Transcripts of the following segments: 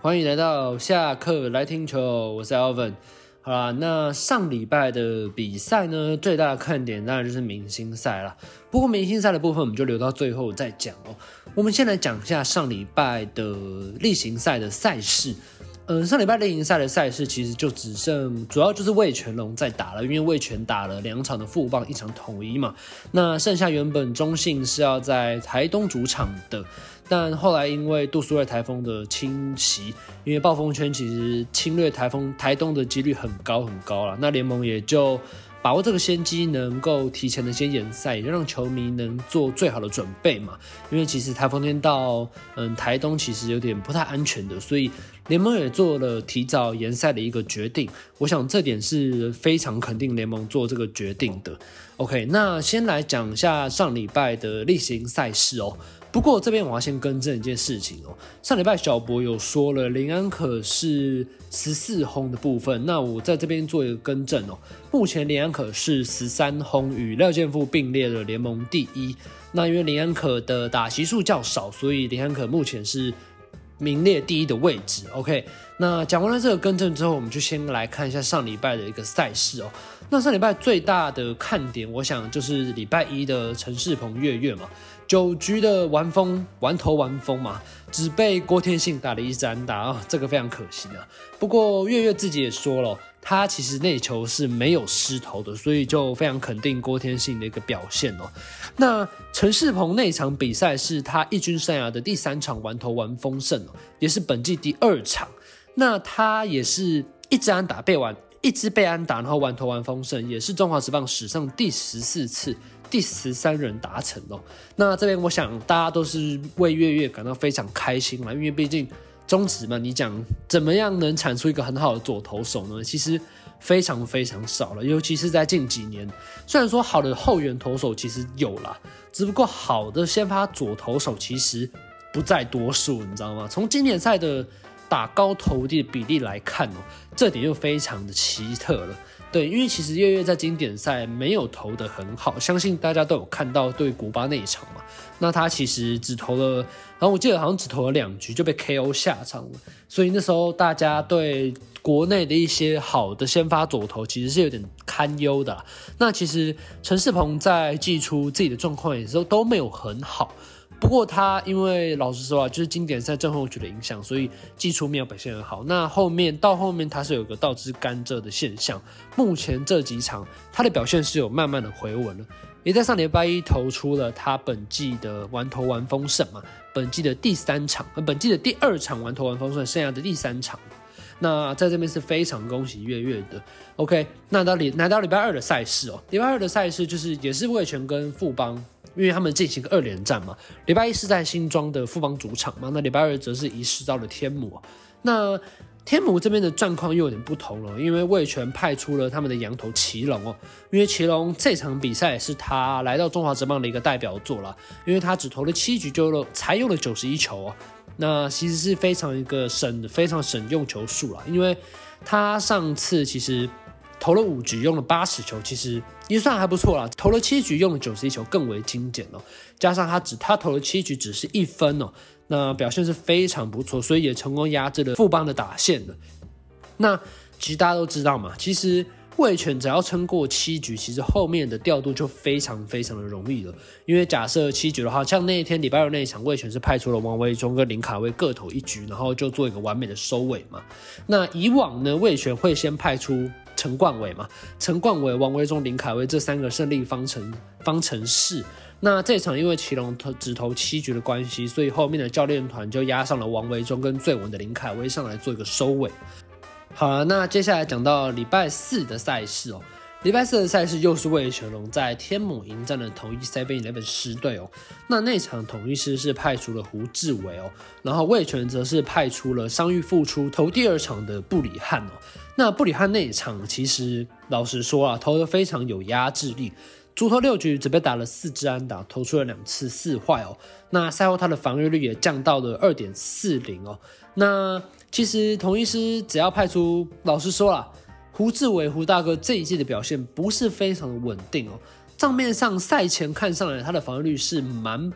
欢迎来到下课来听球，我是 Alvin。好啦，那上礼拜的比赛呢，最大的看点当然就是明星赛啦。不过明星赛的部分，我们就留到最后再讲哦。我们先来讲一下上礼拜的例行赛的赛事。嗯，上礼拜例行赛的赛事其实就只剩，主要就是魏全龙在打了，因为魏全打了两场的副棒，一场统一嘛。那剩下原本中信是要在台东主场的，但后来因为杜苏芮台风的侵袭，因为暴风圈其实侵略台风台东的几率很高很高了，那联盟也就。把握这个先机，能够提前的先延赛，也就让球迷能做最好的准备嘛。因为其实台风天到嗯台东其实有点不太安全的，所以联盟也做了提早延赛的一个决定。我想这点是非常肯定联盟做这个决定的。OK，那先来讲一下上礼拜的例行赛事哦。不过这边我要先更正一件事情哦，上礼拜小博有说了林安可是十四轰的部分，那我在这边做一个更正哦。目前林安可是十三轰，与廖建富并列了联盟第一。那因为林安可的打席数较少，所以林安可目前是名列第一的位置。OK，那讲完了这个更正之后，我们就先来看一下上礼拜的一个赛事哦。那上礼拜最大的看点，我想就是礼拜一的陈世鹏月月嘛。九局的玩风玩头玩风嘛，只被郭天信打了一三打啊，这个非常可惜啊。不过月月自己也说了，他其实那球是没有失投的，所以就非常肯定郭天信的一个表现哦。那陈世鹏那场比赛是他一军生涯的第三场完投完封胜哦，也是本季第二场。那他也是一支安打被完，一支被安打，然后完投完封胜，也是中华职棒史上第十四次。第十三人达成哦，那这边我想大家都是为月月感到非常开心啦，因为毕竟中职嘛，你讲怎么样能产出一个很好的左投手呢？其实非常非常少了，尤其是在近几年，虽然说好的后援投手其实有啦，只不过好的先发左投手其实不在多数，你知道吗？从经典赛的打高投低的比例来看哦，这点就非常的奇特了。对，因为其实月月在经典赛没有投的很好，相信大家都有看到对古巴那一场嘛。那他其实只投了，然后我记得好像只投了两局就被 KO 下场了。所以那时候大家对国内的一些好的先发左投其实是有点堪忧的。那其实陈世鹏在季初自己的状况也是都没有很好。不过他因为老实说啊，就是经典赛正后局的影响，所以季初没有表现很好。那后面到后面他是有个倒置甘蔗的现象。目前这几场他的表现是有慢慢的回稳了，也在上礼拜一投出了他本季的完投完封胜嘛，本季的第三场，本季的第二场完投完封胜，剩下的第三场。那在这边是非常恭喜月月的。OK，那到礼来到礼拜二的赛事哦，礼拜二的赛事就是也是魏全跟富邦。因为他们进行个二连战嘛，礼拜一是在新庄的富邦主场嘛，那礼拜二则是移师到了天母。那天母这边的状况又有点不同了，因为味全派出了他们的羊头奇隆哦，因为奇隆这场比赛是他来到中华职棒的一个代表作了，因为他只投了七局就了才用了九十一球哦，那其实是非常一个省非常省用球数了，因为他上次其实。投了五局，用了八十球，其实也算还不错啦。投了七局，用了九十一球，更为精简哦。加上他只他投了七局，只是一分哦，那表现是非常不错，所以也成功压制了富邦的打线了。那其实大家都知道嘛，其实味全只要撑过七局，其实后面的调度就非常非常的容易了。因为假设七局的话，像那一天礼拜六那一场，味全是派出了王维忠跟林卡威各投一局，然后就做一个完美的收尾嘛。那以往呢，味全会先派出。陈冠伟嘛，陈冠伟、王维中、林凯威这三个胜利方程方程式。那这场因为奇隆投只投七局的关系，所以后面的教练团就压上了王维中跟最稳的林凯威上来做一个收尾。好了，那接下来讲到礼拜四的赛事哦。礼拜四的赛事又是魏全龙在天母迎战的统一 Seven Eleven 狮队哦。那那场统一师是派出了胡志伟哦，然后魏全则是派出了伤愈复出投第二场的布里汉哦。那布里汉那一场其实老实说啊，投的非常有压制力，主投六局只被打了四支安打，投出了两次四坏哦。那赛后他的防御率也降到了二点四零哦。那其实同一师只要派出，老实说啦。胡志伟，胡大哥这一季的表现不是非常的稳定哦。账面上赛前看上来，他的防御率是蛮，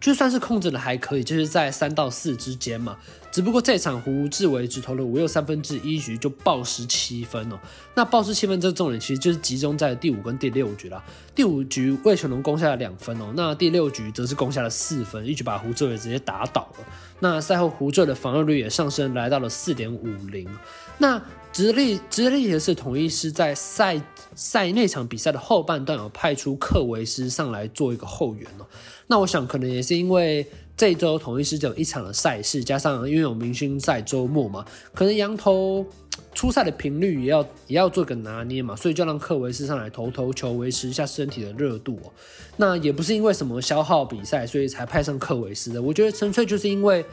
就算是控制的还可以，就是在三到四之间嘛。只不过这场胡志伟只投了五又三分之一局就暴失七分哦。那暴失七分这个重点其实就是集中在第五跟第六局啦。第五局魏全龙攻下了两分哦，那第六局则是攻下了四分，一举把胡志伟直接打倒了。那赛后胡志伟的防御率也上升来到了四点五零。那值得一值得一提的是，统一狮在赛赛那场比赛的后半段有派出克维斯上来做一个后援哦。那我想可能也是因为这周统一狮只有一场的赛事，加上因为有明星赛周末嘛，可能羊头出赛的频率也要也要做个拿捏嘛，所以就让克维斯上来投投球，维持一下身体的热度哦。那也不是因为什么消耗比赛，所以才派上克维斯的，我觉得纯粹就是因为。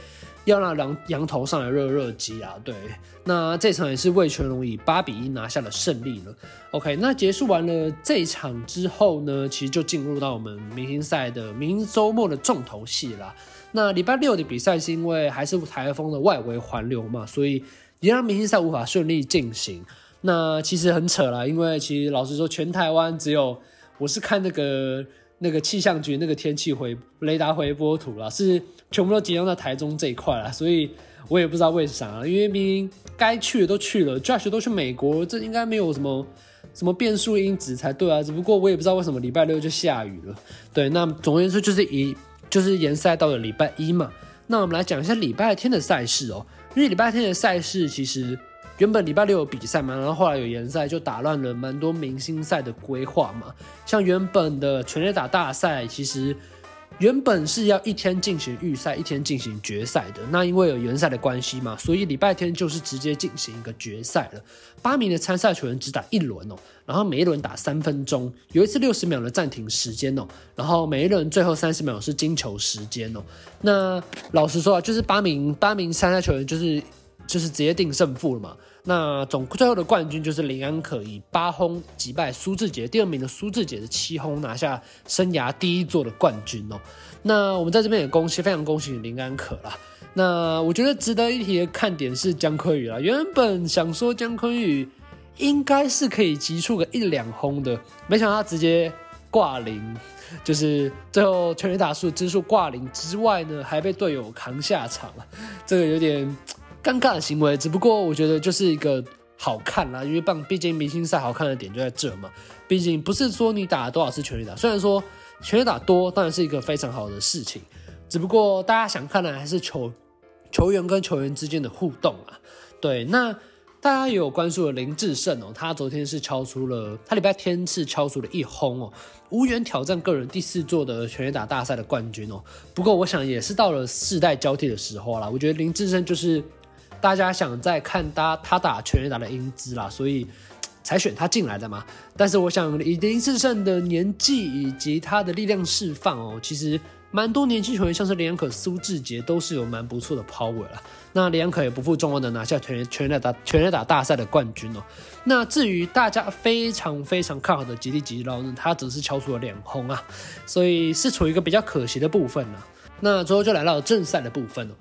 要让羊羊头上来热热机啊！对，那这场也是魏全龙以八比一拿下了胜利了。OK，那结束完了这一场之后呢，其实就进入到我们明星赛的明周末的重头戏啦。那礼拜六的比赛是因为还是台风的外围环流嘛，所以也让明星赛无法顺利进行。那其实很扯啦，因为其实老实说，全台湾只有我是看那个。那个气象局那个天气回雷达回波图啦，是全部都集中在台中这一块啦，所以我也不知道为啥，因为明明该去的都去了，Josh 都去美国，这应该没有什么什么变数因子才对啊，只不过我也不知道为什么礼拜六就下雨了。对，那总而言之就是一就是延赛到了礼拜一嘛。那我们来讲一下礼拜天的赛事哦，因为礼拜天的赛事其实。原本礼拜六有比赛嘛，然后后来有延赛，就打乱了蛮多明星赛的规划嘛。像原本的全垒打大赛，其实原本是要一天进行预赛，一天进行决赛的。那因为有延赛的关系嘛，所以礼拜天就是直接进行一个决赛了。八名的参赛球员只打一轮哦，然后每一轮打三分钟，有一次六十秒的暂停时间哦，然后每一轮最后三十秒是金球时间哦。那老实说啊，就是八名八名参赛球员就是。就是直接定胜负了嘛。那总最后的冠军就是林安可以八轰击败苏志杰，第二名的苏志杰的七轰拿下生涯第一座的冠军哦。那我们在这边也恭喜，非常恭喜林安可啦。那我觉得值得一提的看点是江坤宇啦。原本想说江坤宇应该是可以击出个一两轰的，没想到他直接挂零，就是最后全员打数支数挂零之外呢，还被队友扛下场了，这个有点。尴尬的行为，只不过我觉得就是一个好看啦，因为棒，毕竟明星赛好看的点就在这嘛。毕竟不是说你打了多少次全垒打，虽然说全垒打多当然是一个非常好的事情，只不过大家想看的还是球球员跟球员之间的互动啊。对，那大家也有关注的林志胜哦，他昨天是敲出了，他礼拜天是敲出了一轰哦，无缘挑战个人第四座的全垒打大赛的冠军哦。不过我想也是到了世代交替的时候啦，我觉得林志胜就是。大家想再看他他打全垒打的英姿啦，所以 才选他进来的嘛。但是我想以林志胜的年纪以及他的力量释放哦，其实蛮多年轻球员，像是林安可、苏志杰都是有蛮不错的 power 啦。那林安可也不负众望的拿下全全垒打全垒打大赛的冠军哦。那至于大家非常非常看好的吉力吉捞呢，他只是敲出了两轰啊，所以是处于一个比较可惜的部分呢。那最后就来到正赛的部分哦。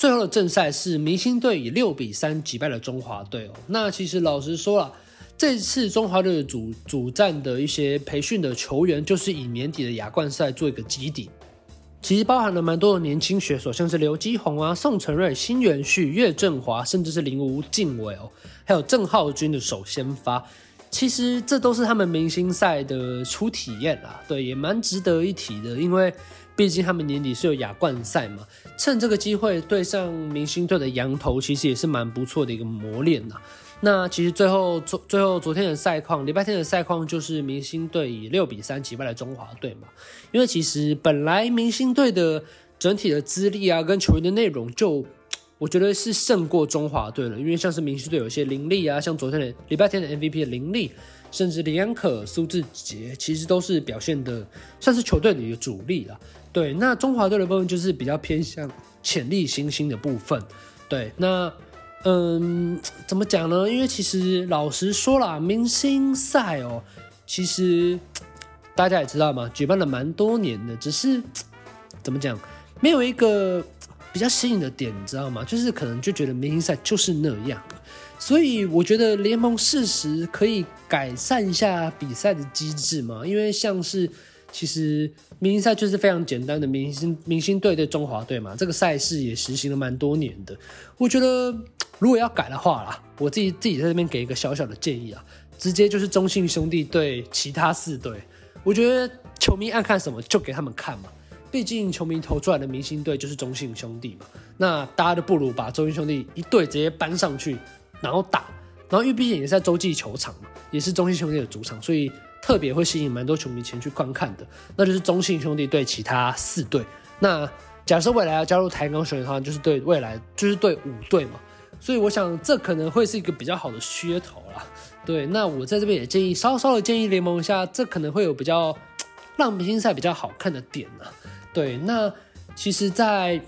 最后的正赛是明星队以六比三击败了中华队哦。那其实老实说了，这次中华队的主主战的一些培训的球员，就是以年底的亚冠赛做一个基底。其实包含了蛮多的年轻选手，像是刘基宏啊、宋承瑞、辛元旭、岳振华，甚至是林吴敬伟哦，还有郑浩均的首先发。其实这都是他们明星赛的初体验啦，对，也蛮值得一提的，因为。毕竟他们年底是有亚冠赛嘛，趁这个机会对上明星队的羊头，其实也是蛮不错的一个磨练呐。那其实最后昨最后昨天的赛况，礼拜天的赛况就是明星队以六比三击败了中华队嘛。因为其实本来明星队的整体的资历啊，跟球员的内容就，我觉得是胜过中华队了。因为像是明星队有些林立啊，像昨天的礼拜天的 MVP 的林立。甚至林安可、苏志杰其实都是表现的算是球队里的主力了。对，那中华队的部分就是比较偏向潜力新星的部分。对，那嗯，怎么讲呢？因为其实老实说啦，明星赛哦，其实大家也知道嘛，举办了蛮多年的，只是怎么讲，没有一个比较吸引的点，你知道吗？就是可能就觉得明星赛就是那样。所以我觉得联盟适时可以改善一下比赛的机制嘛，因为像是其实明星赛就是非常简单的明星明星队对中华队嘛，这个赛事也实行了蛮多年的。我觉得如果要改的话啦，我自己自己在这边给一个小小的建议啊，直接就是中信兄弟对其他四队。我觉得球迷爱看什么就给他们看嘛，毕竟球迷投出来的明星队就是中信兄弟嘛。那大家都不如把中信兄弟一队直接搬上去，然后打。然后因为毕竟也是在洲际球场嘛，也是中信兄弟的主场，所以特别会吸引蛮多球迷前去观看的。那就是中信兄弟对其他四队。那假设未来要加入台钢雄鹰的话，就是对未来就是对五队嘛。所以我想这可能会是一个比较好的噱头啦。对，那我在这边也建议稍稍的建议联盟一下，这可能会有比较让明星赛比较好看的点呢。对，那其实，在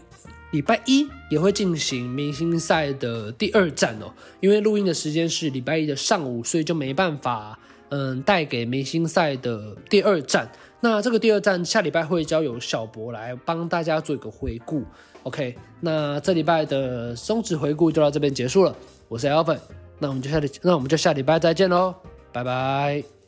礼拜一也会进行明星赛的第二战哦，因为录音的时间是礼拜一的上午，所以就没办法嗯带给明星赛的第二战。那这个第二战下礼拜会交由小博来帮大家做一个回顾。OK，那这礼拜的中职回顾就到这边结束了。我是 Alvin，那我们就下礼那我们就下礼拜再见喽，拜拜。